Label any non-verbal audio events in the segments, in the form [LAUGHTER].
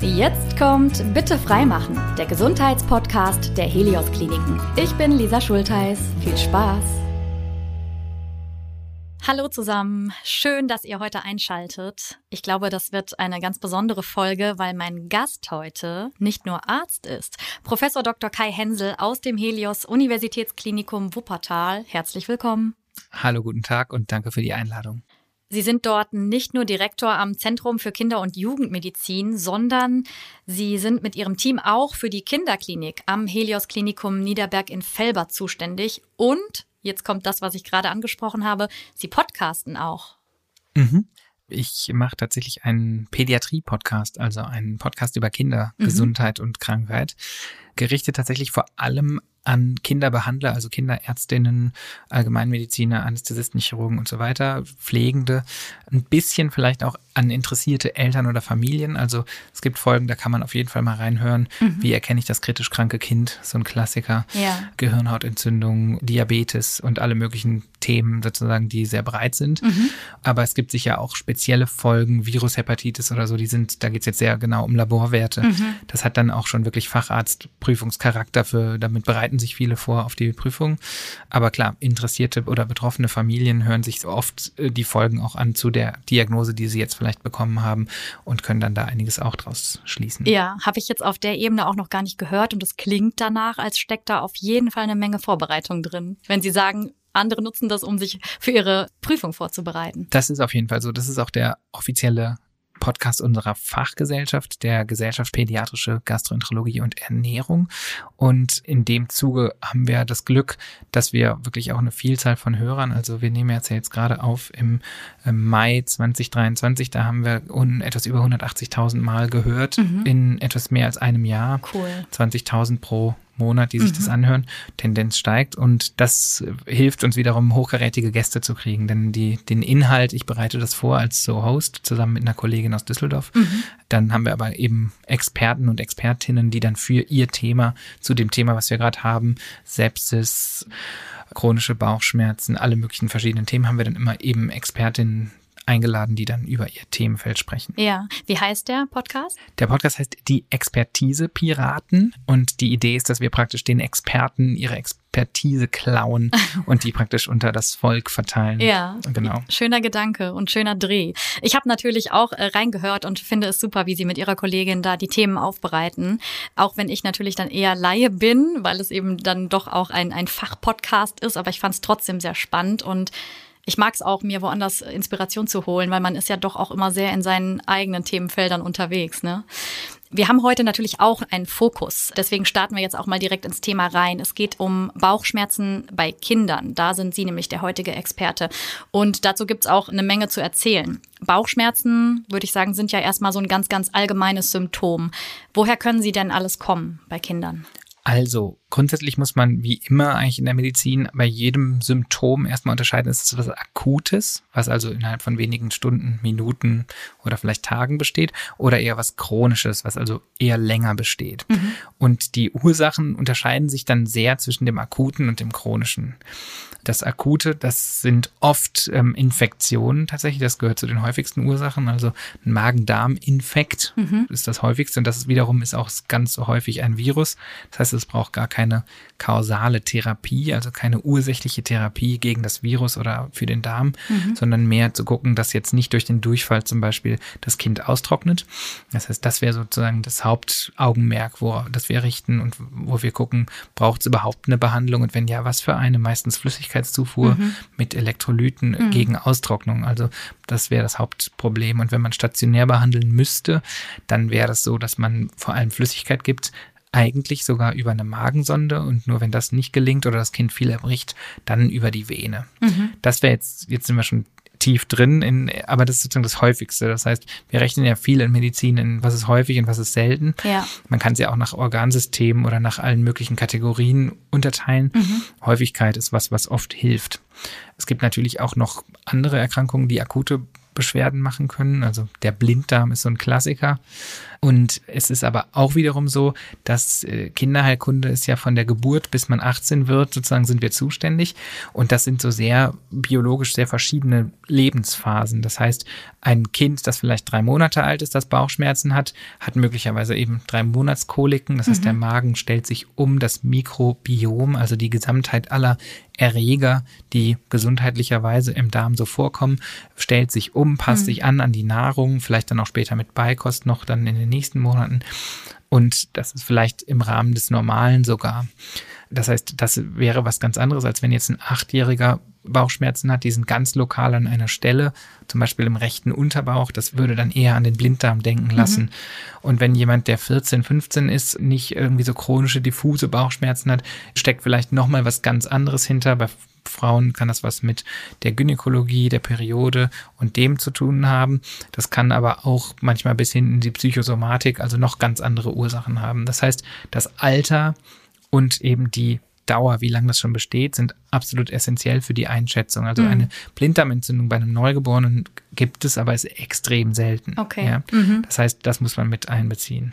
Jetzt kommt Bitte freimachen, der Gesundheitspodcast der Helios Kliniken. Ich bin Lisa Schultheiß. Viel Spaß! Hallo zusammen, schön, dass ihr heute einschaltet. Ich glaube, das wird eine ganz besondere Folge, weil mein Gast heute nicht nur Arzt ist. Professor Dr. Kai Hensel aus dem Helios Universitätsklinikum Wuppertal. Herzlich willkommen. Hallo, guten Tag und danke für die Einladung. Sie sind dort nicht nur Direktor am Zentrum für Kinder- und Jugendmedizin, sondern Sie sind mit Ihrem Team auch für die Kinderklinik am Helios Klinikum Niederberg in Felber zuständig. Und, jetzt kommt das, was ich gerade angesprochen habe, Sie podcasten auch. Mhm. Ich mache tatsächlich einen Pädiatrie-Podcast, also einen Podcast über Kindergesundheit mhm. und Krankheit, gerichtet tatsächlich vor allem an Kinderbehandler, also Kinderärztinnen, Allgemeinmediziner, Anästhesisten, Chirurgen und so weiter, Pflegende, ein bisschen vielleicht auch an interessierte Eltern oder Familien. Also es gibt Folgen, da kann man auf jeden Fall mal reinhören. Mhm. Wie erkenne ich das kritisch kranke Kind? So ein Klassiker. Ja. Gehirnhautentzündung, Diabetes und alle möglichen Themen sozusagen, die sehr breit sind. Mhm. Aber es gibt sicher auch spezielle Folgen, Virushepatitis oder so, die sind, da geht es jetzt sehr genau um Laborwerte. Mhm. Das hat dann auch schon wirklich Facharztprüfungscharakter für, damit bereiten sich viele vor auf die Prüfung. Aber klar, interessierte oder betroffene Familien hören sich oft äh, die Folgen auch an zu der Diagnose, die sie jetzt vielleicht bekommen haben und können dann da einiges auch draus schließen. Ja, habe ich jetzt auf der Ebene auch noch gar nicht gehört und es klingt danach, als steckt da auf jeden Fall eine Menge Vorbereitung drin. Wenn Sie sagen, andere nutzen das, um sich für ihre Prüfung vorzubereiten. Das ist auf jeden Fall so. Das ist auch der offizielle Podcast unserer Fachgesellschaft, der Gesellschaft Pädiatrische Gastroenterologie und Ernährung. Und in dem Zuge haben wir das Glück, dass wir wirklich auch eine Vielzahl von Hörern, also wir nehmen jetzt, jetzt gerade auf im Mai 2023, da haben wir etwas über 180.000 Mal gehört mhm. in etwas mehr als einem Jahr. Cool. 20.000 pro Monat, die sich mhm. das anhören, Tendenz steigt und das hilft uns wiederum hochkarätige Gäste zu kriegen, denn die den Inhalt, ich bereite das vor als so Host zusammen mit einer Kollegin aus Düsseldorf. Mhm. Dann haben wir aber eben Experten und Expertinnen, die dann für ihr Thema zu dem Thema, was wir gerade haben, Sepsis, chronische Bauchschmerzen, alle möglichen verschiedenen Themen haben wir dann immer eben Expertinnen eingeladen, die dann über ihr Themenfeld sprechen. Ja, wie heißt der Podcast? Der Podcast heißt Die Expertise Piraten und die Idee ist, dass wir praktisch den Experten ihre Expertise klauen [LAUGHS] und die praktisch unter das Volk verteilen. Ja, genau. Schöner Gedanke und schöner Dreh. Ich habe natürlich auch äh, reingehört und finde es super, wie Sie mit Ihrer Kollegin da die Themen aufbereiten. Auch wenn ich natürlich dann eher Laie bin, weil es eben dann doch auch ein, ein Fachpodcast ist, aber ich fand es trotzdem sehr spannend und ich mag es auch, mir woanders Inspiration zu holen, weil man ist ja doch auch immer sehr in seinen eigenen Themenfeldern unterwegs. Ne? Wir haben heute natürlich auch einen Fokus. Deswegen starten wir jetzt auch mal direkt ins Thema rein. Es geht um Bauchschmerzen bei Kindern. Da sind Sie nämlich der heutige Experte. Und dazu gibt's auch eine Menge zu erzählen. Bauchschmerzen, würde ich sagen, sind ja erstmal so ein ganz, ganz allgemeines Symptom. Woher können sie denn alles kommen bei Kindern? Also, grundsätzlich muss man wie immer eigentlich in der Medizin bei jedem Symptom erstmal unterscheiden, ist es was Akutes, was also innerhalb von wenigen Stunden, Minuten oder vielleicht Tagen besteht, oder eher was Chronisches, was also eher länger besteht. Mhm. Und die Ursachen unterscheiden sich dann sehr zwischen dem Akuten und dem Chronischen. Das Akute, das sind oft ähm, Infektionen tatsächlich, das gehört zu den häufigsten Ursachen. Also ein Magen-Darm-Infekt mhm. ist das häufigste und das wiederum ist auch ganz häufig ein Virus. Das heißt, es braucht gar keine kausale Therapie, also keine ursächliche Therapie gegen das Virus oder für den Darm, mhm. sondern mehr zu gucken, dass jetzt nicht durch den Durchfall zum Beispiel das Kind austrocknet. Das heißt, das wäre sozusagen das Hauptaugenmerk, wo das wir richten und wo wir gucken, braucht es überhaupt eine Behandlung und wenn ja, was für eine, meistens Flüssigkeitszufuhr mhm. mit Elektrolyten mhm. gegen Austrocknung. Also das wäre das Hauptproblem. Und wenn man stationär behandeln müsste, dann wäre es so, dass man vor allem Flüssigkeit gibt, eigentlich sogar über eine Magensonde und nur wenn das nicht gelingt oder das Kind viel erbricht, dann über die Vene. Mhm. Das wäre jetzt, jetzt sind wir schon tief drin, in, aber das ist sozusagen das Häufigste. Das heißt, wir rechnen ja viel in Medizin, in was ist häufig und was ist selten. Ja. Man kann es ja auch nach Organsystemen oder nach allen möglichen Kategorien unterteilen. Mhm. Häufigkeit ist was, was oft hilft. Es gibt natürlich auch noch andere Erkrankungen, die akute Beschwerden machen können. Also der Blinddarm ist so ein Klassiker. Und es ist aber auch wiederum so, dass äh, Kinderheilkunde ist ja von der Geburt bis man 18 wird, sozusagen sind wir zuständig. Und das sind so sehr biologisch sehr verschiedene Lebensphasen. Das heißt, ein Kind, das vielleicht drei Monate alt ist, das Bauchschmerzen hat, hat möglicherweise eben drei Monatskoliken. Das heißt, mhm. der Magen stellt sich um das Mikrobiom, also die Gesamtheit aller Erreger, die gesundheitlicherweise im Darm so vorkommen, stellt sich um, passt mhm. sich an an die Nahrung, vielleicht dann auch später mit Beikost noch dann in den nächsten Monaten. Und das ist vielleicht im Rahmen des Normalen sogar. Das heißt, das wäre was ganz anderes, als wenn jetzt ein Achtjähriger Bauchschmerzen hat, die sind ganz lokal an einer Stelle, zum Beispiel im rechten Unterbauch, das würde dann eher an den Blinddarm denken lassen. Mhm. Und wenn jemand, der 14, 15 ist, nicht irgendwie so chronische, diffuse Bauchschmerzen hat, steckt vielleicht nochmal was ganz anderes hinter. Bei Frauen kann das was mit der Gynäkologie, der Periode und dem zu tun haben. Das kann aber auch manchmal bis hin in die Psychosomatik, also noch ganz andere Ursachen haben. Das heißt, das Alter und eben die Dauer, wie lange das schon besteht, sind absolut essentiell für die Einschätzung. Also mhm. eine Blinddarmentzündung bei einem Neugeborenen gibt es, aber ist extrem selten. Okay. Ja? Mhm. Das heißt, das muss man mit einbeziehen.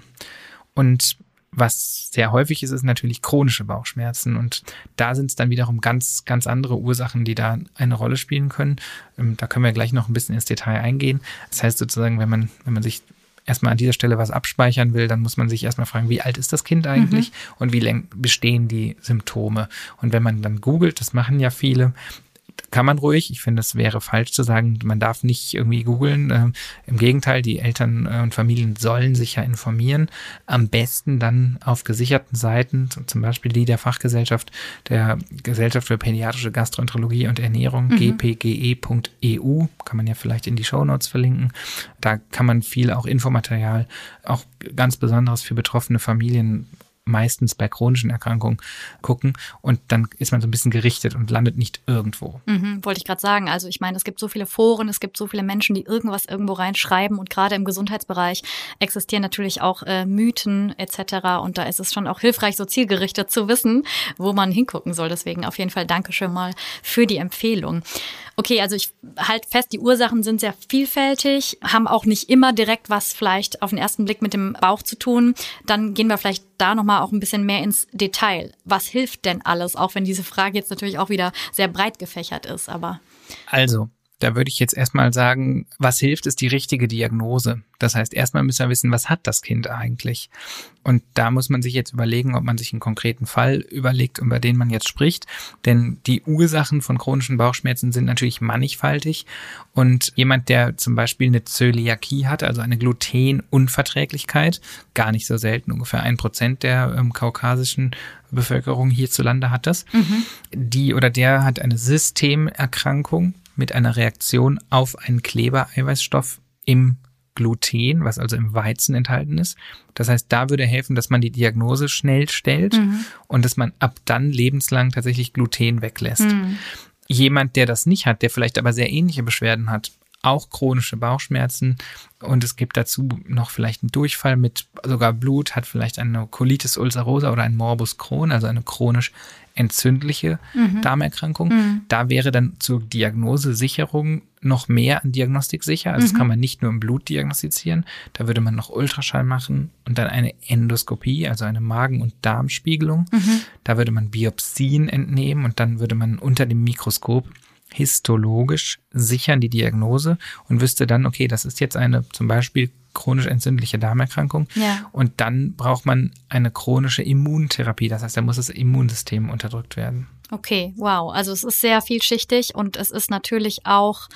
Und was sehr häufig ist, ist natürlich chronische Bauchschmerzen. Und da sind es dann wiederum ganz, ganz andere Ursachen, die da eine Rolle spielen können. Ähm, da können wir gleich noch ein bisschen ins Detail eingehen. Das heißt sozusagen, wenn man, wenn man sich erstmal an dieser Stelle was abspeichern will, dann muss man sich erstmal fragen, wie alt ist das Kind eigentlich mhm. und wie lang bestehen die Symptome. Und wenn man dann googelt, das machen ja viele, kann man ruhig. Ich finde, es wäre falsch zu sagen, man darf nicht irgendwie googeln. Ähm, Im Gegenteil, die Eltern äh, und Familien sollen sich ja informieren. Am besten dann auf gesicherten Seiten, zum Beispiel die der Fachgesellschaft, der Gesellschaft für pädiatrische Gastroenterologie und Ernährung, mhm. gpge.eu, kann man ja vielleicht in die Shownotes verlinken. Da kann man viel auch Infomaterial, auch ganz besonderes für betroffene Familien meistens bei chronischen Erkrankungen gucken und dann ist man so ein bisschen gerichtet und landet nicht irgendwo. Mhm, wollte ich gerade sagen. Also ich meine, es gibt so viele Foren, es gibt so viele Menschen, die irgendwas irgendwo reinschreiben und gerade im Gesundheitsbereich existieren natürlich auch äh, Mythen etc. Und da ist es schon auch hilfreich, so zielgerichtet zu wissen, wo man hingucken soll. Deswegen auf jeden Fall Dankeschön mal für die Empfehlung. Okay, also ich halte fest, die Ursachen sind sehr vielfältig, haben auch nicht immer direkt was vielleicht auf den ersten Blick mit dem Bauch zu tun. Dann gehen wir vielleicht da nochmal auch ein bisschen mehr ins Detail. Was hilft denn alles, auch wenn diese Frage jetzt natürlich auch wieder sehr breit gefächert ist, aber. Also, da würde ich jetzt erstmal sagen, was hilft, ist die richtige Diagnose. Das heißt, erstmal müssen wir wissen, was hat das Kind eigentlich? Und da muss man sich jetzt überlegen, ob man sich einen konkreten Fall überlegt, über den man jetzt spricht. Denn die Ursachen von chronischen Bauchschmerzen sind natürlich mannigfaltig. Und jemand, der zum Beispiel eine Zöliakie hat, also eine Glutenunverträglichkeit, gar nicht so selten, ungefähr ein Prozent der ähm, kaukasischen Bevölkerung hierzulande hat das. Mhm. Die oder der hat eine Systemerkrankung mit einer Reaktion auf einen Klebereiweißstoff im Gluten, was also im Weizen enthalten ist. Das heißt, da würde helfen, dass man die Diagnose schnell stellt mhm. und dass man ab dann lebenslang tatsächlich Gluten weglässt. Mhm. Jemand, der das nicht hat, der vielleicht aber sehr ähnliche Beschwerden hat, auch chronische Bauchschmerzen und es gibt dazu noch vielleicht einen Durchfall mit sogar Blut, hat vielleicht eine Colitis ulcerosa oder ein Morbus Crohn, also eine chronisch entzündliche mhm. Darmerkrankung. Mhm. Da wäre dann zur Diagnosesicherung noch mehr an Diagnostik sicher. Also mhm. das kann man nicht nur im Blut diagnostizieren. Da würde man noch Ultraschall machen und dann eine Endoskopie, also eine Magen- und Darmspiegelung. Mhm. Da würde man Biopsien entnehmen und dann würde man unter dem Mikroskop histologisch sichern die Diagnose und wüsste dann, okay, das ist jetzt eine zum Beispiel chronisch entzündliche Darmerkrankung. Ja. Und dann braucht man eine chronische Immuntherapie. Das heißt, da muss das Immunsystem unterdrückt werden. Okay, wow. Also es ist sehr vielschichtig und es ist natürlich auch,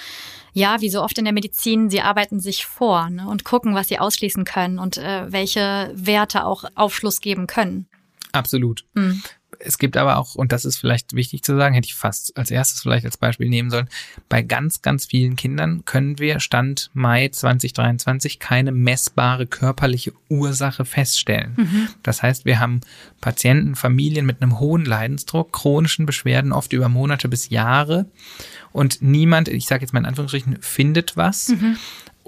ja, wie so oft in der Medizin, sie arbeiten sich vor ne, und gucken, was sie ausschließen können und äh, welche Werte auch Aufschluss geben können. Absolut. Mhm es gibt aber auch, und das ist vielleicht wichtig zu sagen, hätte ich fast als erstes vielleicht als Beispiel nehmen sollen, bei ganz, ganz vielen Kindern können wir Stand Mai 2023 keine messbare körperliche Ursache feststellen. Mhm. Das heißt, wir haben Patienten, Familien mit einem hohen Leidensdruck, chronischen Beschwerden, oft über Monate bis Jahre. Und niemand, ich sage jetzt mal in Anführungsstrichen, findet was. Mhm.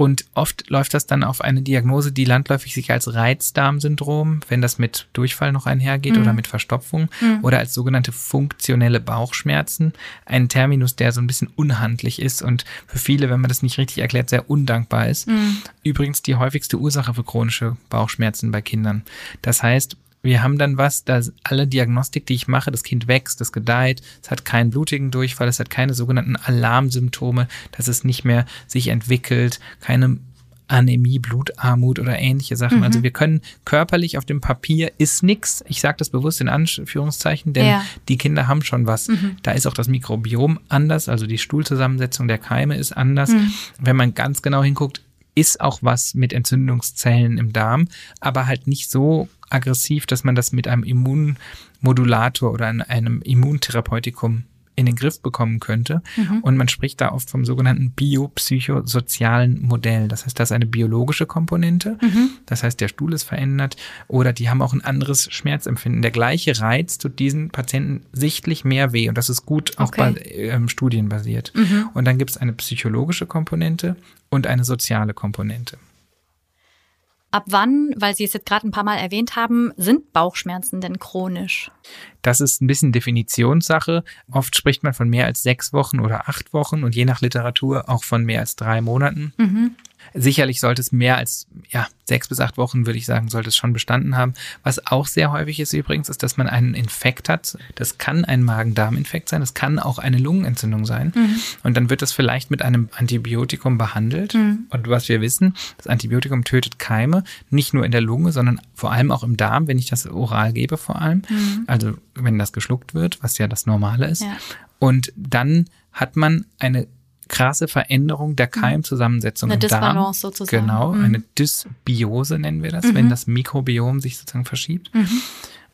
Und oft läuft das dann auf eine Diagnose, die landläufig sich als Reizdarmsyndrom, wenn das mit Durchfall noch einhergeht mhm. oder mit Verstopfung mhm. oder als sogenannte funktionelle Bauchschmerzen. Ein Terminus, der so ein bisschen unhandlich ist und für viele, wenn man das nicht richtig erklärt, sehr undankbar ist. Mhm. Übrigens die häufigste Ursache für chronische Bauchschmerzen bei Kindern. Das heißt, wir haben dann was, da alle Diagnostik, die ich mache, das Kind wächst, das gedeiht, es hat keinen blutigen Durchfall, es hat keine sogenannten Alarmsymptome, dass es nicht mehr sich entwickelt, keine Anämie, Blutarmut oder ähnliche Sachen. Mhm. Also wir können körperlich auf dem Papier ist nix. Ich sage das bewusst in Anführungszeichen, denn ja. die Kinder haben schon was. Mhm. Da ist auch das Mikrobiom anders, also die Stuhlzusammensetzung der Keime ist anders. Mhm. Wenn man ganz genau hinguckt, ist auch was mit Entzündungszellen im Darm, aber halt nicht so aggressiv, dass man das mit einem Immunmodulator oder einem Immuntherapeutikum in den Griff bekommen könnte. Mhm. Und man spricht da oft vom sogenannten biopsychosozialen Modell. Das heißt, das ist eine biologische Komponente. Mhm. Das heißt, der Stuhl ist verändert oder die haben auch ein anderes Schmerzempfinden. Der gleiche Reiz tut diesen Patienten sichtlich mehr weh und das ist gut auch okay. bei ähm, Studien basiert. Mhm. Und dann gibt es eine psychologische Komponente und eine soziale Komponente. Ab wann, weil Sie es jetzt gerade ein paar Mal erwähnt haben, sind Bauchschmerzen denn chronisch? Das ist ein bisschen Definitionssache. Oft spricht man von mehr als sechs Wochen oder acht Wochen und je nach Literatur auch von mehr als drei Monaten. Mhm. Sicherlich sollte es mehr als ja, sechs bis acht Wochen, würde ich sagen, sollte es schon bestanden haben. Was auch sehr häufig ist übrigens, ist, dass man einen Infekt hat. Das kann ein Magen-Darm-Infekt sein, das kann auch eine Lungenentzündung sein. Mhm. Und dann wird das vielleicht mit einem Antibiotikum behandelt. Mhm. Und was wir wissen, das Antibiotikum tötet Keime, nicht nur in der Lunge, sondern vor allem auch im Darm, wenn ich das oral gebe vor allem. Mhm. Also wenn das geschluckt wird, was ja das Normale ist. Ja. Und dann hat man eine krasse Veränderung der mhm. Keimzusammensetzung eine im Disbalance Darm. sozusagen. Genau, mhm. eine Dysbiose nennen wir das, mhm. wenn das Mikrobiom sich sozusagen verschiebt. Mhm.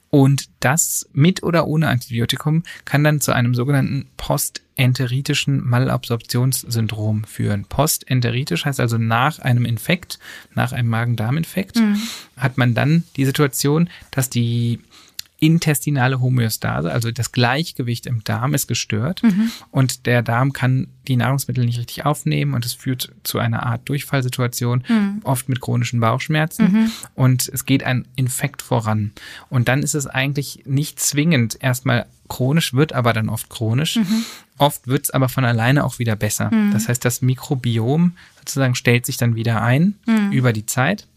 Und das mit oder ohne Antibiotikum kann dann zu einem sogenannten postenteritischen Malabsorptionssyndrom führen. Postenteritisch heißt also nach einem Infekt, nach einem Magen-Darm-Infekt, mhm. hat man dann die Situation, dass die intestinale Homöostase, also das Gleichgewicht im Darm ist gestört mhm. und der Darm kann die Nahrungsmittel nicht richtig aufnehmen und es führt zu einer Art Durchfallsituation, mhm. oft mit chronischen Bauchschmerzen mhm. und es geht ein Infekt voran. Und dann ist es eigentlich nicht zwingend erstmal chronisch, wird aber dann oft chronisch. Mhm. Oft wird es aber von alleine auch wieder besser. Mhm. Das heißt, das Mikrobiom sozusagen stellt sich dann wieder ein mhm. über die Zeit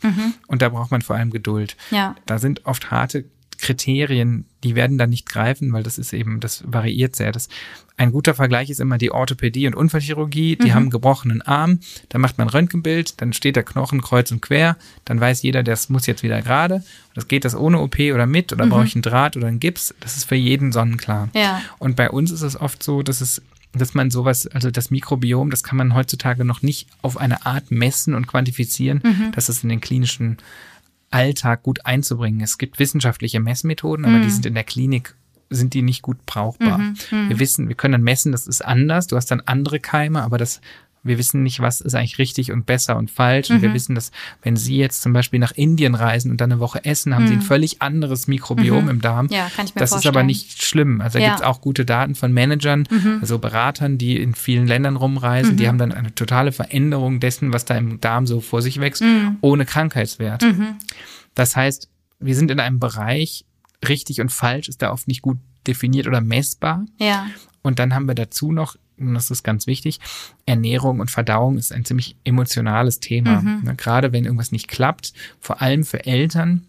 und da braucht man vor allem Geduld. Ja. Da sind oft harte Kriterien, die werden dann nicht greifen, weil das ist eben, das variiert sehr. Das, ein guter Vergleich ist immer die Orthopädie und Unfallchirurgie. Die mhm. haben gebrochenen Arm, da macht man Röntgenbild, dann steht der Knochen kreuz und quer, dann weiß jeder, das muss jetzt wieder gerade. Das geht das ohne OP oder mit oder mhm. brauche ich einen Draht oder einen Gips. Das ist für jeden sonnenklar. Ja. Und bei uns ist es oft so, dass es dass man sowas, also das Mikrobiom, das kann man heutzutage noch nicht auf eine Art messen und quantifizieren, mhm. dass es in den klinischen Alltag gut einzubringen. Es gibt wissenschaftliche Messmethoden, aber mhm. die sind in der Klinik sind die nicht gut brauchbar. Mhm, mhm, wir wissen, wir können dann messen, das ist anders. Du hast dann andere Keime, aber das wir wissen nicht, was ist eigentlich richtig und besser und falsch. Mhm. Und wir mhm. wissen, dass wenn Sie jetzt zum Beispiel nach Indien reisen und dann eine Woche essen, haben mhm. Sie ein mhm. völlig anderes Mikrobiom mhm. im Darm. Ja, kann ich mir das vorstellen. ist aber nicht schlimm. Also da ja. gibt es auch gute Daten von Managern, also Beratern, die in vielen Ländern rumreisen. Die haben dann eine totale Veränderung dessen, was da im Darm so vor sich wächst, ohne Krankheitswert. Das heißt, wir sind in einem Bereich, richtig und falsch ist da oft nicht gut definiert oder messbar. Ja. Und dann haben wir dazu noch und das ist ganz wichtig, Ernährung und Verdauung ist ein ziemlich emotionales Thema. Mhm. Ne, gerade wenn irgendwas nicht klappt, vor allem für Eltern,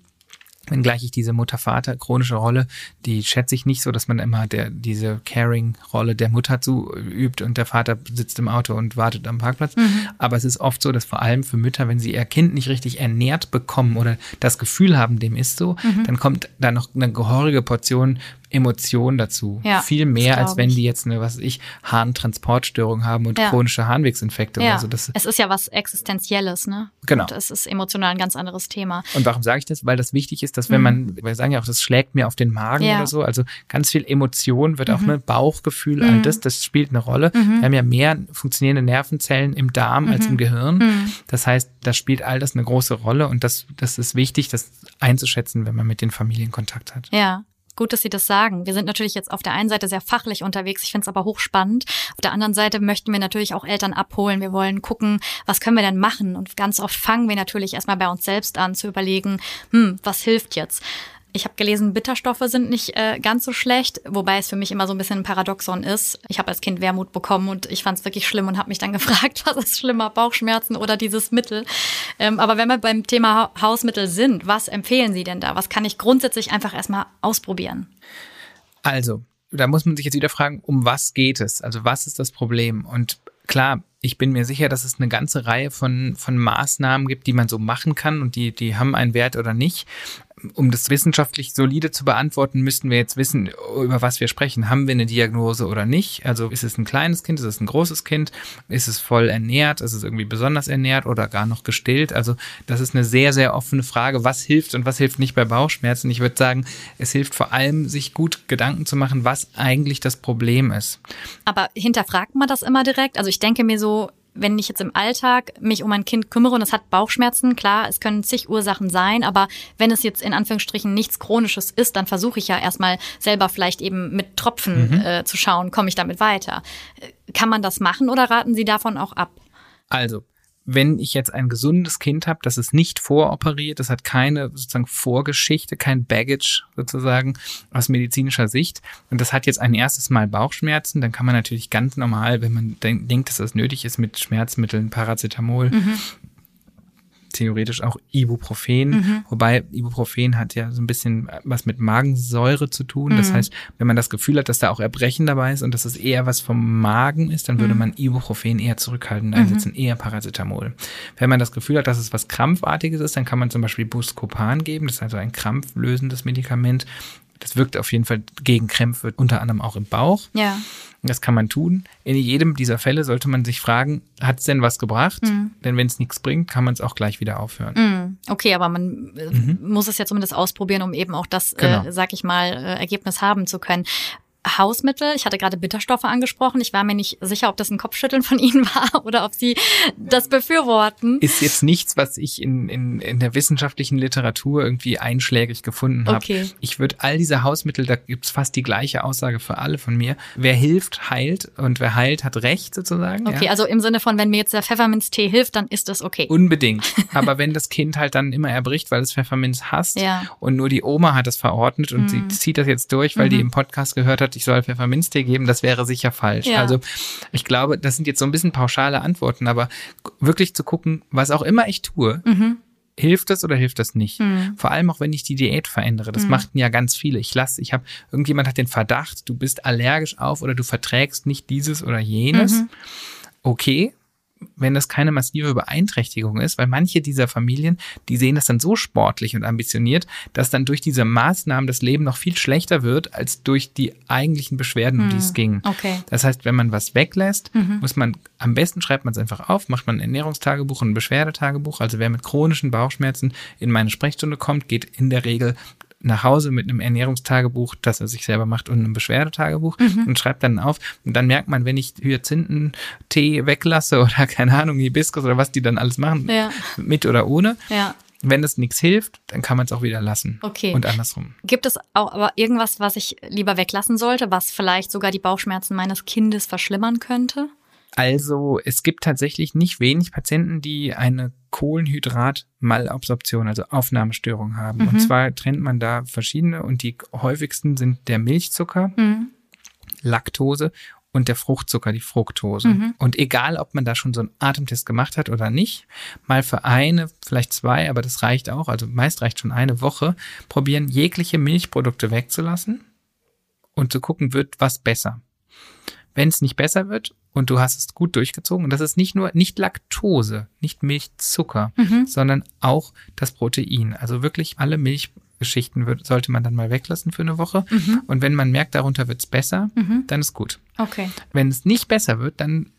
Wenngleich ich diese Mutter-Vater chronische Rolle, die schätze ich nicht so, dass man immer der, diese Caring-Rolle der Mutter zuübt und der Vater sitzt im Auto und wartet am Parkplatz. Mhm. Aber es ist oft so, dass vor allem für Mütter, wenn sie ihr Kind nicht richtig ernährt bekommen oder das Gefühl haben, dem ist so, mhm. dann kommt da noch eine gehörige Portion Emotion dazu. Ja, Viel mehr, als wenn die jetzt eine, was weiß ich, Harntransportstörung haben und ja. chronische Harnwegsinfekte ja. oder so. Das es ist ja was Existenzielles, ne? Genau. Und es ist emotional ein ganz anderes Thema. Und warum sage ich das? Weil das wichtig ist, dass wenn mhm. man, wir sagen ja auch, das schlägt mir auf den Magen oder so, also ganz viel Emotion wird auch mhm. mit Bauchgefühl, mhm. all das, das spielt eine Rolle. Mhm. Wir haben ja mehr funktionierende Nervenzellen im Darm als im mhm. Gehirn. Mhm. Das heißt, da spielt all das eine große Rolle und das, das ist wichtig, das einzuschätzen, wenn man mit den Familien Kontakt hat. Ja. Gut, dass Sie das sagen. Wir sind natürlich jetzt auf der einen Seite sehr fachlich unterwegs. Ich finde es aber hochspannend. Auf der anderen Seite möchten wir natürlich auch Eltern abholen. Wir wollen gucken, was können wir denn machen? Und ganz oft fangen wir natürlich erstmal bei uns selbst an zu überlegen, hm, was hilft jetzt? Ich habe gelesen, Bitterstoffe sind nicht äh, ganz so schlecht, wobei es für mich immer so ein bisschen ein Paradoxon ist. Ich habe als Kind Wermut bekommen und ich fand es wirklich schlimm und habe mich dann [LAUGHS] gefragt, was ist schlimmer, Bauchschmerzen oder dieses Mittel. Ähm, aber wenn wir beim Thema Hausmittel sind, was empfehlen Sie denn da? Was kann ich grundsätzlich einfach erstmal ausprobieren? Also, da muss man sich jetzt wieder fragen, um was geht es? Also was ist das Problem? Und klar, ich bin mir sicher, dass es eine ganze Reihe von, von Maßnahmen gibt, die man so machen kann und die, die haben einen Wert oder nicht um das wissenschaftlich solide zu beantworten, müssten wir jetzt wissen, über was wir sprechen. Haben wir eine Diagnose oder nicht? Also ist es ein kleines Kind, ist es ein großes Kind? Ist es voll ernährt? Ist es irgendwie besonders ernährt oder gar noch gestillt? Also das ist eine sehr, sehr offene Frage. Was hilft und was hilft nicht bei Bauchschmerzen? Ich würde sagen, es hilft vor allem, sich gut Gedanken zu machen, was eigentlich das Problem ist. Aber hinterfragt man das immer direkt? Also ich denke mir so, wenn ich jetzt im Alltag mich um ein Kind kümmere und es hat Bauchschmerzen, klar, es können zig Ursachen sein, aber wenn es jetzt in Anführungsstrichen nichts Chronisches ist, dann versuche ich ja erstmal selber vielleicht eben mit Tropfen mhm. äh, zu schauen, komme ich damit weiter. Äh, kann man das machen oder raten Sie davon auch ab? Also, wenn ich jetzt ein gesundes Kind habe, das ist nicht voroperiert, das hat keine sozusagen Vorgeschichte, kein Baggage sozusagen aus medizinischer Sicht und das hat jetzt ein erstes Mal Bauchschmerzen, dann kann man natürlich ganz normal, wenn man denkt, dass das nötig ist, mit Schmerzmitteln, Paracetamol, mhm theoretisch auch Ibuprofen, mhm. wobei Ibuprofen hat ja so ein bisschen was mit Magensäure zu tun. Mhm. Das heißt, wenn man das Gefühl hat, dass da auch Erbrechen dabei ist und dass es eher was vom Magen ist, dann würde mhm. man Ibuprofen eher zurückhaltend einsetzen, mhm. eher Paracetamol. Wenn man das Gefühl hat, dass es was Krampfartiges ist, dann kann man zum Beispiel Buscopan geben, das ist also ein krampflösendes Medikament. Das wirkt auf jeden Fall gegen Krämpfe, unter anderem auch im Bauch. Ja. Das kann man tun. In jedem dieser Fälle sollte man sich fragen, hat es denn was gebracht? Mhm. Denn wenn es nichts bringt, kann man es auch gleich wieder aufhören. Mhm. Okay, aber man äh, mhm. muss es ja zumindest ausprobieren, um eben auch das, genau. äh, sag ich mal, äh, Ergebnis haben zu können. Hausmittel. Ich hatte gerade Bitterstoffe angesprochen. Ich war mir nicht sicher, ob das ein Kopfschütteln von [LAUGHS] Ihnen war oder ob Sie das befürworten. Ist jetzt nichts, was ich in, in, in der wissenschaftlichen Literatur irgendwie einschlägig gefunden habe. Okay. Ich würde all diese Hausmittel, da gibt's fast die gleiche Aussage für alle von mir. Wer hilft, heilt und wer heilt, hat Recht sozusagen. Okay, ja. also im Sinne von, wenn mir jetzt der Pfefferminztee hilft, dann ist das okay. Unbedingt. [LAUGHS] Aber wenn das Kind halt dann immer erbricht, weil es Pfefferminz hasst ja. und nur die Oma hat es verordnet und mhm. sie zieht das jetzt durch, weil mhm. die im Podcast gehört hat, hat, ich soll Pfefferminztee geben, das wäre sicher falsch. Ja. Also ich glaube, das sind jetzt so ein bisschen pauschale Antworten, aber wirklich zu gucken, was auch immer ich tue, mhm. hilft das oder hilft das nicht? Mhm. Vor allem auch, wenn ich die Diät verändere. Das mhm. machten ja ganz viele. Ich lasse, ich habe, irgendjemand hat den Verdacht, du bist allergisch auf oder du verträgst nicht dieses oder jenes. Mhm. Okay, wenn das keine massive Beeinträchtigung ist, weil manche dieser Familien, die sehen das dann so sportlich und ambitioniert, dass dann durch diese Maßnahmen das Leben noch viel schlechter wird, als durch die eigentlichen Beschwerden, um die es hm, ging. Okay. Das heißt, wenn man was weglässt, mhm. muss man, am besten schreibt man es einfach auf, macht man ein Ernährungstagebuch und ein Beschwerdetagebuch. Also wer mit chronischen Bauchschmerzen in meine Sprechstunde kommt, geht in der Regel nach Hause mit einem Ernährungstagebuch, das er sich selber macht und einem Beschwerdetagebuch mhm. und schreibt dann auf. Und dann merkt man, wenn ich Hyazinthen-Tee weglasse [LAUGHS] oder keine Ahnung, Hibiskus oder was die dann alles machen, ja. mit oder ohne. Ja. Wenn es nichts hilft, dann kann man es auch wieder lassen. Okay. Und andersrum. Gibt es auch aber irgendwas, was ich lieber weglassen sollte, was vielleicht sogar die Bauchschmerzen meines Kindes verschlimmern könnte? Also es gibt tatsächlich nicht wenig Patienten, die eine Kohlenhydratmalabsorption, also Aufnahmestörung haben. Mhm. Und zwar trennt man da verschiedene und die häufigsten sind der Milchzucker, mhm. Laktose und der Fruchtzucker, die Fructose. Mhm. Und egal, ob man da schon so einen Atemtest gemacht hat oder nicht, mal für eine, vielleicht zwei, aber das reicht auch, also meist reicht schon eine Woche, probieren jegliche Milchprodukte wegzulassen und zu gucken, wird was besser. Wenn es nicht besser wird und du hast es gut durchgezogen, und das ist nicht nur, nicht Laktose, nicht Milchzucker, mhm. sondern auch das Protein. Also wirklich alle Milchgeschichten wird, sollte man dann mal weglassen für eine Woche. Mhm. Und wenn man merkt, darunter wird's besser, mhm. dann ist gut. Okay. Wenn es nicht besser wird, dann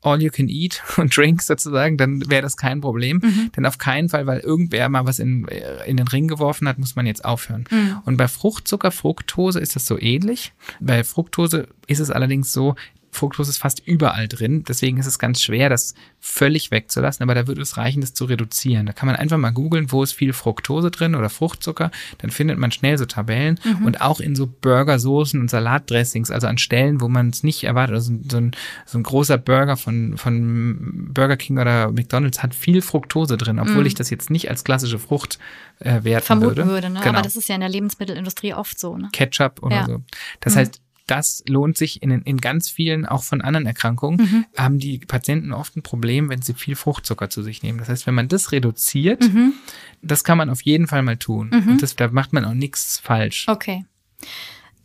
all you can eat [LAUGHS] und drink sozusagen, dann wäre das kein Problem. Mhm. Denn auf keinen Fall, weil irgendwer mal was in, in den Ring geworfen hat, muss man jetzt aufhören. Mhm. Und bei Fruchtzucker, Fructose ist das so ähnlich. Bei Fructose ist es allerdings so, Fructose ist fast überall drin. Deswegen ist es ganz schwer, das völlig wegzulassen. Aber da würde es reichen, das zu reduzieren. Da kann man einfach mal googeln, wo ist viel Fructose drin oder Fruchtzucker. Dann findet man schnell so Tabellen. Mhm. Und auch in so Burgersoßen und Salatdressings, also an Stellen, wo man es nicht erwartet. Also so ein, so ein großer Burger von, von Burger King oder McDonalds hat viel Fructose drin, obwohl mhm. ich das jetzt nicht als klassische Frucht äh, werten Vermuten würde. würde ne? Genau. Aber das ist ja in der Lebensmittelindustrie oft so. Ne? Ketchup oder ja. so. Das mhm. heißt, das lohnt sich in, in ganz vielen, auch von anderen Erkrankungen, mhm. haben die Patienten oft ein Problem, wenn sie viel Fruchtzucker zu sich nehmen. Das heißt, wenn man das reduziert, mhm. das kann man auf jeden Fall mal tun. Mhm. Und das, da macht man auch nichts falsch. Okay.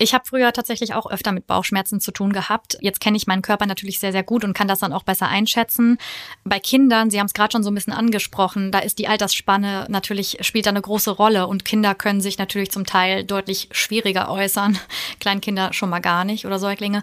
Ich habe früher tatsächlich auch öfter mit Bauchschmerzen zu tun gehabt. Jetzt kenne ich meinen Körper natürlich sehr, sehr gut und kann das dann auch besser einschätzen. Bei Kindern, Sie haben es gerade schon so ein bisschen angesprochen, da ist die Altersspanne natürlich, spielt da eine große Rolle und Kinder können sich natürlich zum Teil deutlich schwieriger äußern. [LAUGHS] Kleinkinder schon mal gar nicht oder Säuglinge.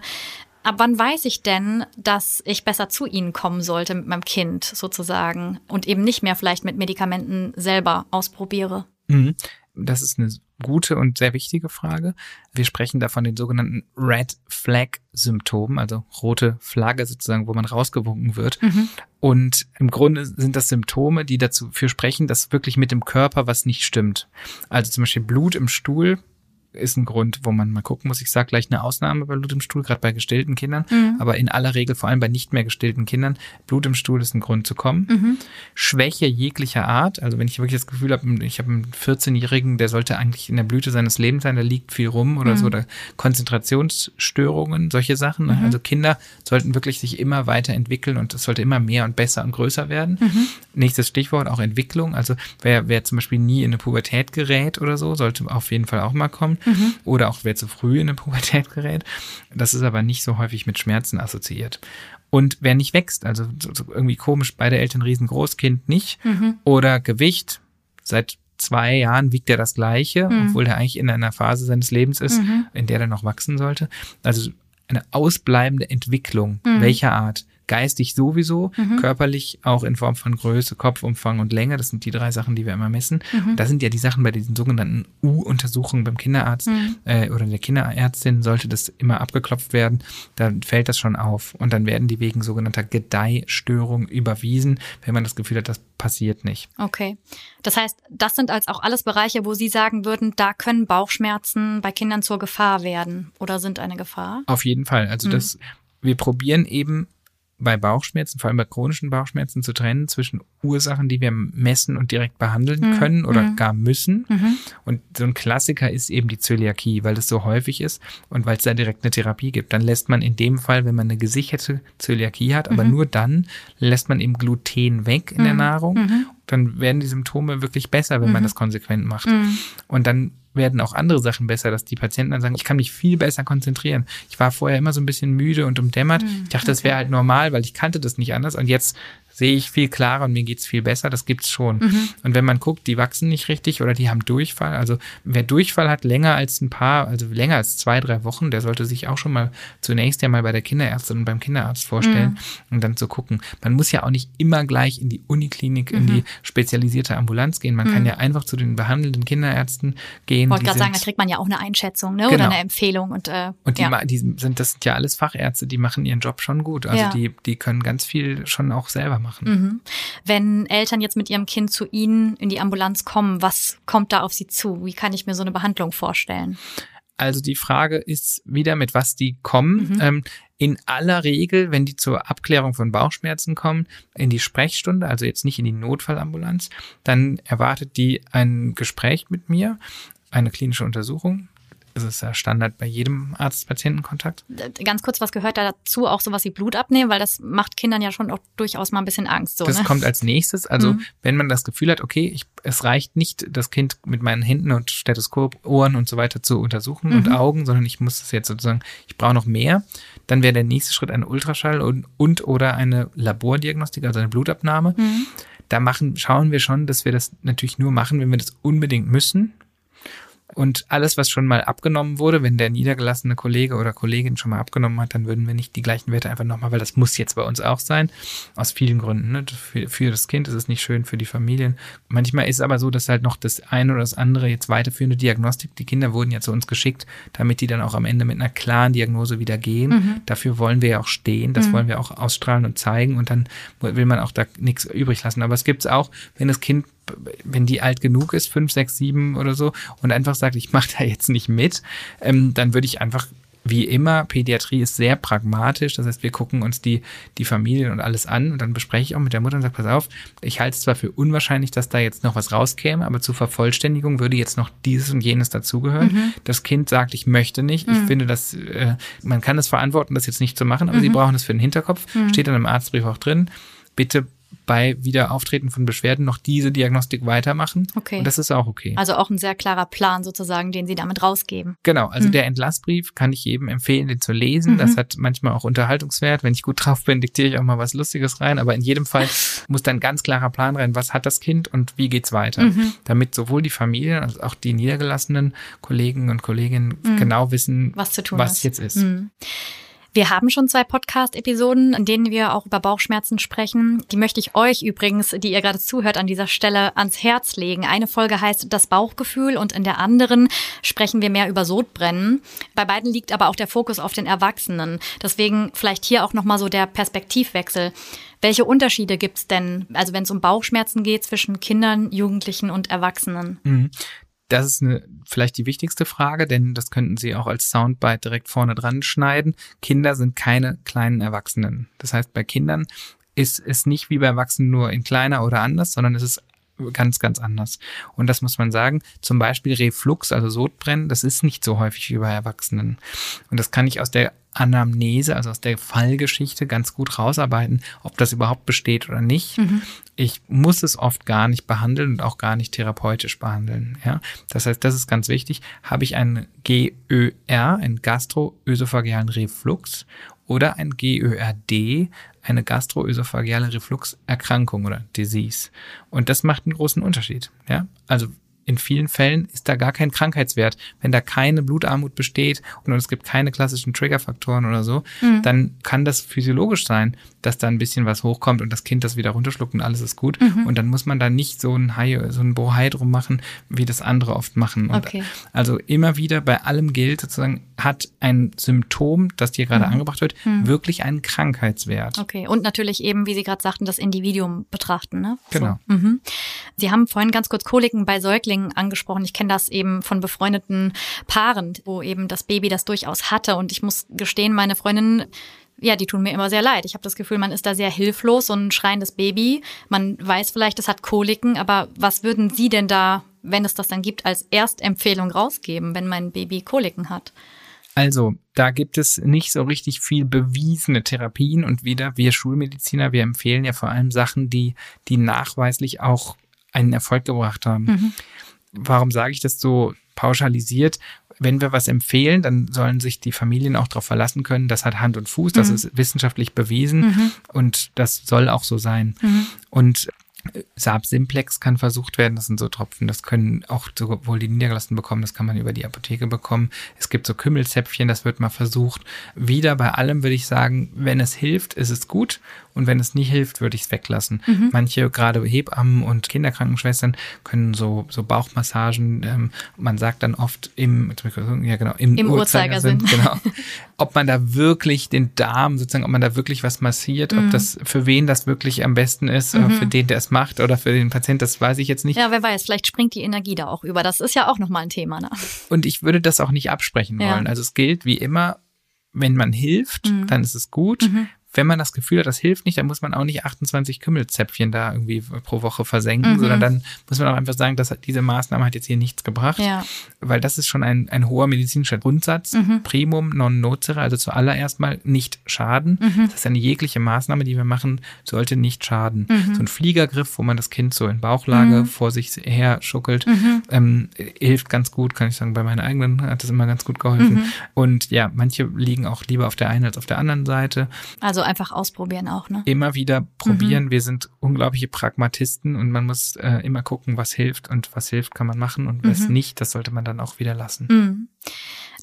Ab wann weiß ich denn, dass ich besser zu Ihnen kommen sollte mit meinem Kind sozusagen und eben nicht mehr vielleicht mit Medikamenten selber ausprobiere? Mhm. Das ist eine gute und sehr wichtige Frage. Wir sprechen da von den sogenannten Red Flag Symptomen, also rote Flagge sozusagen, wo man rausgewunken wird. Mhm. Und im Grunde sind das Symptome, die dazu für sprechen, dass wirklich mit dem Körper was nicht stimmt. Also zum Beispiel Blut im Stuhl ist ein Grund, wo man mal gucken muss. Ich sage gleich eine Ausnahme bei Blut im Stuhl, gerade bei gestillten Kindern, mhm. aber in aller Regel, vor allem bei nicht mehr gestillten Kindern, Blut im Stuhl ist ein Grund zu kommen. Mhm. Schwäche jeglicher Art, also wenn ich wirklich das Gefühl habe, ich habe einen 14-Jährigen, der sollte eigentlich in der Blüte seines Lebens sein, der liegt viel rum oder mhm. so, oder Konzentrationsstörungen, solche Sachen. Ne? Mhm. Also Kinder sollten wirklich sich immer weiterentwickeln und es sollte immer mehr und besser und größer werden. Mhm. Nächstes Stichwort auch Entwicklung. Also wer, wer zum Beispiel nie in eine Pubertät gerät oder so, sollte auf jeden Fall auch mal kommen mhm. oder auch wer zu früh in eine Pubertät gerät. Das ist aber nicht so häufig mit Schmerzen assoziiert. Und wer nicht wächst, also irgendwie komisch, beide Eltern riesengroß, Kind nicht, mhm. oder Gewicht, seit zwei Jahren wiegt er das Gleiche, mhm. obwohl er eigentlich in einer Phase seines Lebens ist, mhm. in der er noch wachsen sollte. Also eine ausbleibende Entwicklung, mhm. welcher Art, geistig sowieso, mhm. körperlich auch in Form von Größe, Kopfumfang und Länge. Das sind die drei Sachen, die wir immer messen. Mhm. Und das sind ja die Sachen bei diesen sogenannten U-Untersuchungen beim Kinderarzt mhm. äh, oder der Kinderärztin sollte das immer abgeklopft werden. Dann fällt das schon auf und dann werden die wegen sogenannter Gedeihstörung überwiesen, wenn man das Gefühl hat, das passiert nicht. Okay. Das heißt, das sind als auch alles Bereiche, wo Sie sagen würden, da können Bauchschmerzen bei Kindern zur Gefahr werden oder sind eine Gefahr? Auf jeden Fall. Also mhm. das, wir probieren eben bei Bauchschmerzen, vor allem bei chronischen Bauchschmerzen, zu trennen zwischen Ursachen, die wir messen und direkt behandeln mhm. können oder mhm. gar müssen. Mhm. Und so ein Klassiker ist eben die Zöliakie, weil das so häufig ist und weil es da direkt eine Therapie gibt. Dann lässt man in dem Fall, wenn man eine gesicherte Zöliakie hat, aber mhm. nur dann lässt man eben Gluten weg in der mhm. Nahrung. Mhm. Dann werden die Symptome wirklich besser, wenn man das konsequent macht. Und dann werden auch andere Sachen besser, dass die Patienten dann sagen, ich kann mich viel besser konzentrieren. Ich war vorher immer so ein bisschen müde und umdämmert. Ich dachte, das wäre halt normal, weil ich kannte das nicht anders. Und jetzt sehe ich viel klarer und mir geht's viel besser. Das gibt's schon. Mhm. Und wenn man guckt, die wachsen nicht richtig oder die haben Durchfall. Also wer Durchfall hat länger als ein paar, also länger als zwei, drei Wochen, der sollte sich auch schon mal zunächst ja mal bei der Kinderärztin und beim Kinderarzt vorstellen mhm. und dann zu gucken. Man muss ja auch nicht immer gleich in die Uniklinik, mhm. in die mhm. spezialisierte Ambulanz gehen. Man kann mhm. ja einfach zu den behandelnden Kinderärzten gehen. Ich wollte gerade sagen, da kriegt man ja auch eine Einschätzung ne? Genau. oder eine Empfehlung. Und, äh, und die, ja. die sind, das sind ja alles Fachärzte, die machen ihren Job schon gut. Also ja. die, die können ganz viel schon auch selber machen. Mhm. Wenn Eltern jetzt mit ihrem Kind zu Ihnen in die Ambulanz kommen, was kommt da auf Sie zu? Wie kann ich mir so eine Behandlung vorstellen? Also die Frage ist wieder, mit was die kommen. Mhm. Ähm, in aller Regel, wenn die zur Abklärung von Bauchschmerzen kommen, in die Sprechstunde, also jetzt nicht in die Notfallambulanz, dann erwartet die ein Gespräch mit mir, eine klinische Untersuchung, ist es ja Standard bei jedem Arzt-Patienten-Kontakt. Ganz kurz, was gehört da dazu? Auch sowas wie Blut abnehmen, weil das macht Kindern ja schon auch durchaus mal ein bisschen Angst. So, das ne? kommt als nächstes. Also mhm. wenn man das Gefühl hat, okay, ich, es reicht nicht, das Kind mit meinen Händen und Stethoskop, Ohren und so weiter zu untersuchen mhm. und Augen, sondern ich muss das jetzt sozusagen, ich brauche noch mehr. Dann wäre der nächste Schritt ein Ultraschall und, und oder eine Labordiagnostik, also eine Blutabnahme. Mhm. Da machen, schauen wir schon, dass wir das natürlich nur machen, wenn wir das unbedingt müssen Und alles, was schon mal abgenommen wurde, wenn der niedergelassene Kollege oder Kollegin schon mal abgenommen hat, dann würden wir nicht die gleichen Werte einfach nochmal, weil das muss jetzt bei uns auch sein, aus vielen Gründen. Ne? Für, für das Kind ist es nicht schön, für die Familien. Manchmal ist es aber so, dass halt noch das eine oder das andere jetzt weiterführende Diagnostik, die Kinder wurden ja zu uns geschickt, damit die dann auch am Ende mit einer klaren Diagnose wieder gehen. Mhm. Dafür wollen wir ja auch stehen, das mhm. wollen wir auch ausstrahlen und zeigen und dann will man auch da nichts übrig lassen. Aber es gibt es auch, wenn das Kind wenn die alt genug ist, fünf, sechs, sieben oder so, und einfach sagt, ich mache da jetzt nicht mit, ähm, dann würde ich einfach wie immer, Pädiatrie ist sehr pragmatisch. Das heißt, wir gucken uns die, die Familien und alles an und dann bespreche ich auch mit der Mutter und sage, pass auf, ich halte es zwar für unwahrscheinlich, dass da jetzt noch was rauskäme, aber zur Vervollständigung würde jetzt noch dieses und jenes dazugehören. Mhm. Das Kind sagt, ich möchte nicht. Mhm. Ich finde, dass äh, man kann es verantworten, das jetzt nicht zu machen, aber mhm. sie brauchen es für den Hinterkopf. Mhm. Steht dann im Arztbrief auch drin. Bitte bei Wiederauftreten von Beschwerden noch diese Diagnostik weitermachen. Okay. Und das ist auch okay. Also auch ein sehr klarer Plan sozusagen, den Sie damit rausgeben. Genau. Also mhm. der Entlassbrief kann ich jedem empfehlen, den zu lesen. Mhm. Das hat manchmal auch Unterhaltungswert. Wenn ich gut drauf bin, diktiere ich auch mal was Lustiges rein. Aber in jedem Fall [LAUGHS] muss dann ganz klarer Plan rein, was hat das Kind und wie geht's weiter. Mhm. Damit sowohl die Familien als auch die niedergelassenen Kollegen und Kolleginnen mhm. genau wissen, was, was jetzt ist. Wir haben schon zwei Podcast-Episoden, in denen wir auch über Bauchschmerzen sprechen. Die möchte ich euch übrigens, die ihr gerade zuhört, an dieser Stelle ans Herz legen. Eine Folge heißt Das Bauchgefühl und in der anderen sprechen wir mehr über Sodbrennen. Bei beiden liegt aber auch der Fokus auf den Erwachsenen. Deswegen vielleicht hier auch nochmal so der Perspektivwechsel. Welche Unterschiede gibt's denn, also wenn es um Bauchschmerzen geht, zwischen Kindern, Jugendlichen und Erwachsenen? Mhm. Das ist eine, vielleicht die wichtigste Frage, denn das könnten Sie auch als Soundbite direkt vorne dran schneiden. Kinder sind keine kleinen Erwachsenen. Das heißt, bei Kindern ist es nicht wie bei Erwachsenen nur in kleiner oder anders, sondern es ist ganz, ganz anders. Und das muss man sagen. Zum Beispiel Reflux, also Sodbrennen, das ist nicht so häufig wie bei Erwachsenen. Und das kann ich aus der Anamnese, also aus der Fallgeschichte, ganz gut rausarbeiten, ob das überhaupt besteht oder nicht. Mhm. Ich muss es oft gar nicht behandeln und auch gar nicht therapeutisch behandeln. Ja, das heißt, das ist ganz wichtig. Habe ich einen GÖR, einen gastroösophagealen Reflux, oder ein GÖRD, eine gastroösophageale Refluxerkrankung oder Disease. Und das macht einen großen Unterschied. Ja, also in vielen Fällen ist da gar kein Krankheitswert. Wenn da keine Blutarmut besteht und es gibt keine klassischen Triggerfaktoren oder so, mhm. dann kann das physiologisch sein, dass da ein bisschen was hochkommt und das Kind das wieder runterschluckt und alles ist gut. Mhm. Und dann muss man da nicht so ein Hai, so ein Bohai drum machen, wie das andere oft machen. Und okay. Also immer wieder bei allem gilt sozusagen, hat ein Symptom, das dir gerade mhm. angebracht wird, mhm. wirklich einen Krankheitswert. Okay. Und natürlich eben, wie Sie gerade sagten, das Individuum betrachten. Ne? Genau. So. Mhm. Sie haben vorhin ganz kurz Koliken bei Säuglingen angesprochen. Ich kenne das eben von befreundeten Paaren, wo eben das Baby das durchaus hatte. Und ich muss gestehen, meine Freundin ja, die tun mir immer sehr leid. Ich habe das Gefühl, man ist da sehr hilflos, so ein schreiendes Baby. Man weiß vielleicht, es hat Koliken, aber was würden Sie denn da, wenn es das dann gibt, als Erstempfehlung rausgeben, wenn mein Baby Koliken hat? Also, da gibt es nicht so richtig viel bewiesene Therapien und wieder wir Schulmediziner, wir empfehlen ja vor allem Sachen, die, die nachweislich auch einen Erfolg gebracht haben. Mhm. Warum sage ich das so pauschalisiert? wenn wir was empfehlen, dann sollen sich die Familien auch darauf verlassen können, das hat Hand und Fuß, das mhm. ist wissenschaftlich bewiesen mhm. und das soll auch so sein. Mhm. Und Saab Simplex kann versucht werden. Das sind so Tropfen. Das können auch sowohl die Niedergelassenen bekommen. Das kann man über die Apotheke bekommen. Es gibt so Kümmelzäpfchen. Das wird mal versucht. Wieder bei allem würde ich sagen, wenn es hilft, ist es gut. Und wenn es nicht hilft, würde ich es weglassen. Mhm. Manche, gerade Hebammen und Kinderkrankenschwestern, können so, so Bauchmassagen, ähm, man sagt dann oft im, ja genau, im, Im Uhrzeigersinn, [LAUGHS] genau. ob man da wirklich den Darm, sozusagen, ob man da wirklich was massiert, mhm. ob das, für wen das wirklich am besten ist, mhm. für den, der es macht oder für den Patient, das weiß ich jetzt nicht. Ja, wer weiß, vielleicht springt die Energie da auch über. Das ist ja auch nochmal ein Thema. Ne? Und ich würde das auch nicht absprechen ja. wollen. Also es gilt wie immer, wenn man hilft, mhm. dann ist es gut. Mhm wenn man das Gefühl hat, das hilft nicht, dann muss man auch nicht 28 Kümmelzäpfchen da irgendwie pro Woche versenken, mhm. sondern dann muss man auch einfach sagen, dass diese Maßnahme hat jetzt hier nichts gebracht, ja. weil das ist schon ein, ein hoher medizinischer Grundsatz. Mhm. Primum non nocere, also zuallererst mal nicht schaden. Mhm. Das ist eine jegliche Maßnahme, die wir machen, sollte nicht schaden. Mhm. So ein Fliegergriff, wo man das Kind so in Bauchlage mhm. vor sich her schuckelt, mhm. ähm, hilft ganz gut, kann ich sagen, bei meinen eigenen hat das immer ganz gut geholfen. Und ja, manche liegen auch lieber auf der einen als auf der anderen Seite. Also Also einfach ausprobieren auch, ne? Immer wieder probieren. Mhm. Wir sind unglaubliche Pragmatisten und man muss äh, immer gucken, was hilft und was hilft, kann man machen und was mhm. nicht, das sollte man dann auch wieder lassen. Mhm.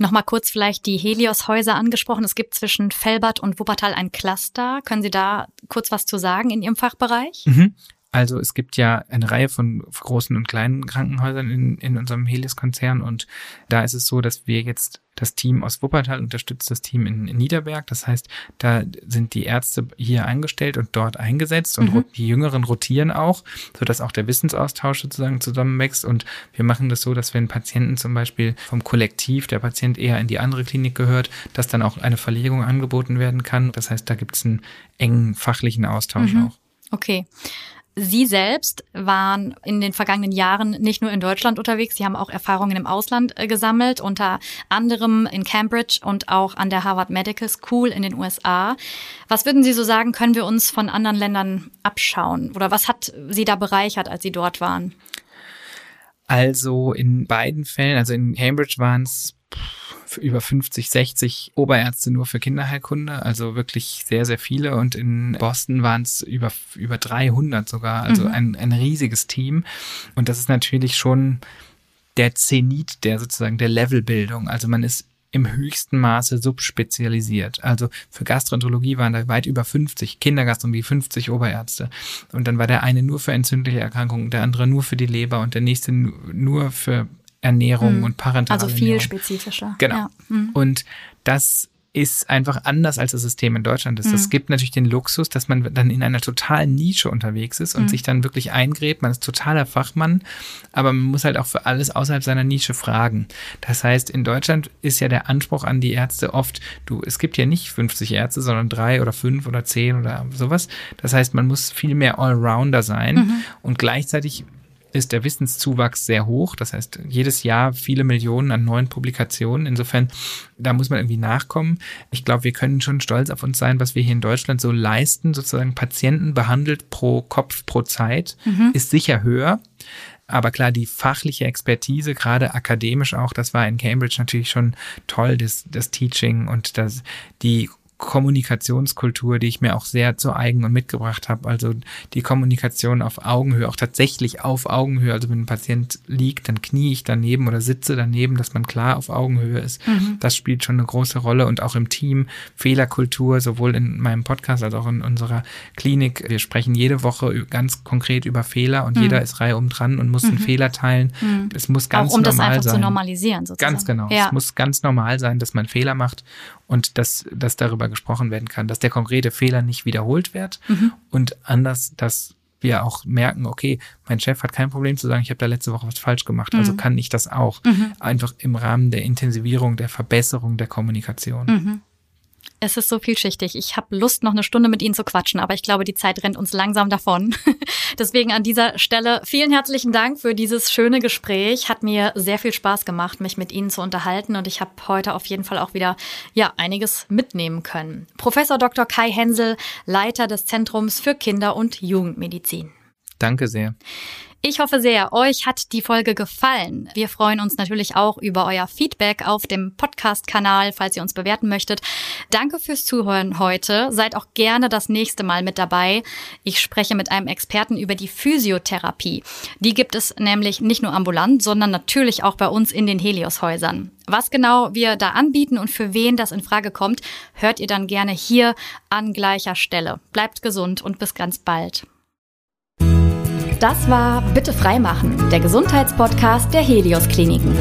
Nochmal kurz vielleicht die Helios-Häuser angesprochen. Es gibt zwischen Felbert und Wuppertal ein Cluster. Können Sie da kurz was zu sagen in Ihrem Fachbereich? Mhm. Also es gibt ja eine Reihe von großen und kleinen Krankenhäusern in, in unserem Helios-Konzern und da ist es so, dass wir jetzt das Team aus Wuppertal unterstützt das Team in, in Niederberg. Das heißt, da sind die Ärzte hier eingestellt und dort eingesetzt und mhm. die Jüngeren rotieren auch, sodass auch der Wissensaustausch sozusagen zusammenwächst. Und wir machen das so, dass wenn Patienten zum Beispiel vom Kollektiv, der Patient eher in die andere Klinik gehört, dass dann auch eine Verlegung angeboten werden kann. Das heißt, da gibt es einen engen fachlichen Austausch mhm. auch. Okay. Sie selbst waren in den vergangenen Jahren nicht nur in Deutschland unterwegs, Sie haben auch Erfahrungen im Ausland äh, gesammelt, unter anderem in Cambridge und auch an der Harvard Medical School in den USA. Was würden Sie so sagen, können wir uns von anderen Ländern abschauen? Oder was hat Sie da bereichert, als Sie dort waren? Also in beiden Fällen, also in Cambridge waren es über 50, 60 Oberärzte nur für Kinderheilkunde, also wirklich sehr, sehr viele. Und in Boston waren es über, über 300 sogar, also mhm. ein, ein riesiges Team. Und das ist natürlich schon der Zenit der sozusagen der Levelbildung. Also man ist im höchsten Maße subspezialisiert. Also für Gastroenterologie waren da weit über 50, Kindergastronomie 50 Oberärzte. Und dann war der eine nur für entzündliche Erkrankungen, der andere nur für die Leber und der nächste nur für Ernährung mhm. und parentale Also viel Ernährung. spezifischer. Genau. Ja. Mhm. Und das ist einfach anders als das System in Deutschland ist. Es mhm. gibt natürlich den Luxus, dass man dann in einer totalen Nische unterwegs ist und mhm. sich dann wirklich eingräbt. Man ist totaler Fachmann, aber man muss halt auch für alles außerhalb seiner Nische fragen. Das heißt, in Deutschland ist ja der Anspruch an die Ärzte oft, du, es gibt ja nicht 50 Ärzte, sondern drei oder fünf oder zehn oder sowas. Das heißt, man muss viel mehr Allrounder sein mhm. und gleichzeitig ist der Wissenszuwachs sehr hoch. Das heißt, jedes Jahr viele Millionen an neuen Publikationen. Insofern, da muss man irgendwie nachkommen. Ich glaube, wir können schon stolz auf uns sein, was wir hier in Deutschland so leisten. Sozusagen Patienten behandelt pro Kopf, pro Zeit mhm. ist sicher höher. Aber klar, die fachliche Expertise, gerade akademisch auch, das war in Cambridge natürlich schon toll, das, das Teaching und das, die Kommunikationskultur, die ich mir auch sehr zu eigen und mitgebracht habe. Also die Kommunikation auf Augenhöhe, auch tatsächlich auf Augenhöhe. Also wenn ein Patient liegt, dann knie ich daneben oder sitze daneben, dass man klar auf Augenhöhe ist. Mhm. Das spielt schon eine große Rolle und auch im Team Fehlerkultur, sowohl in meinem Podcast als auch in unserer Klinik. Wir sprechen jede Woche ganz konkret über Fehler und mhm. jeder ist reihum dran und muss mhm. einen Fehler teilen. Mhm. Es muss ganz auch um normal das einfach sein. zu normalisieren sozusagen. Ganz genau. Ja. Es muss ganz normal sein, dass man Fehler macht und dass, dass darüber gesprochen werden kann, dass der konkrete Fehler nicht wiederholt wird mhm. und anders, dass wir auch merken, okay, mein Chef hat kein Problem zu sagen, ich habe da letzte Woche was falsch gemacht, also mhm. kann ich das auch. Mhm. Einfach im Rahmen der Intensivierung, der Verbesserung der Kommunikation. Es ist so vielschichtig. Ich habe Lust, noch eine Stunde mit Ihnen zu quatschen, aber ich glaube, die Zeit rennt uns langsam davon. [LAUGHS] Deswegen an dieser Stelle vielen herzlichen Dank für dieses schöne Gespräch. Hat mir sehr viel Spaß gemacht, mich mit Ihnen zu unterhalten und ich habe heute auf jeden Fall auch wieder ja einiges mitnehmen können. Professor Dr. Kai Hensel, Leiter des Zentrums für Kinder- und Jugendmedizin. Danke sehr. Ich hoffe sehr, euch hat die Folge gefallen. Wir freuen uns natürlich auch über euer Feedback auf dem Podcast-Kanal, falls ihr uns bewerten möchtet. Danke fürs Zuhören heute. Seid auch gerne das nächste Mal mit dabei. Ich spreche mit einem Experten über die Physiotherapie. Die gibt es nämlich nicht nur ambulant, sondern natürlich auch bei uns in den Helios-Häusern. Was genau wir da anbieten und für wen das in Frage kommt, hört ihr dann gerne hier an gleicher Stelle. Bleibt gesund und bis ganz bald. Das war Bitte freimachen, der Gesundheitspodcast der Helios Kliniken.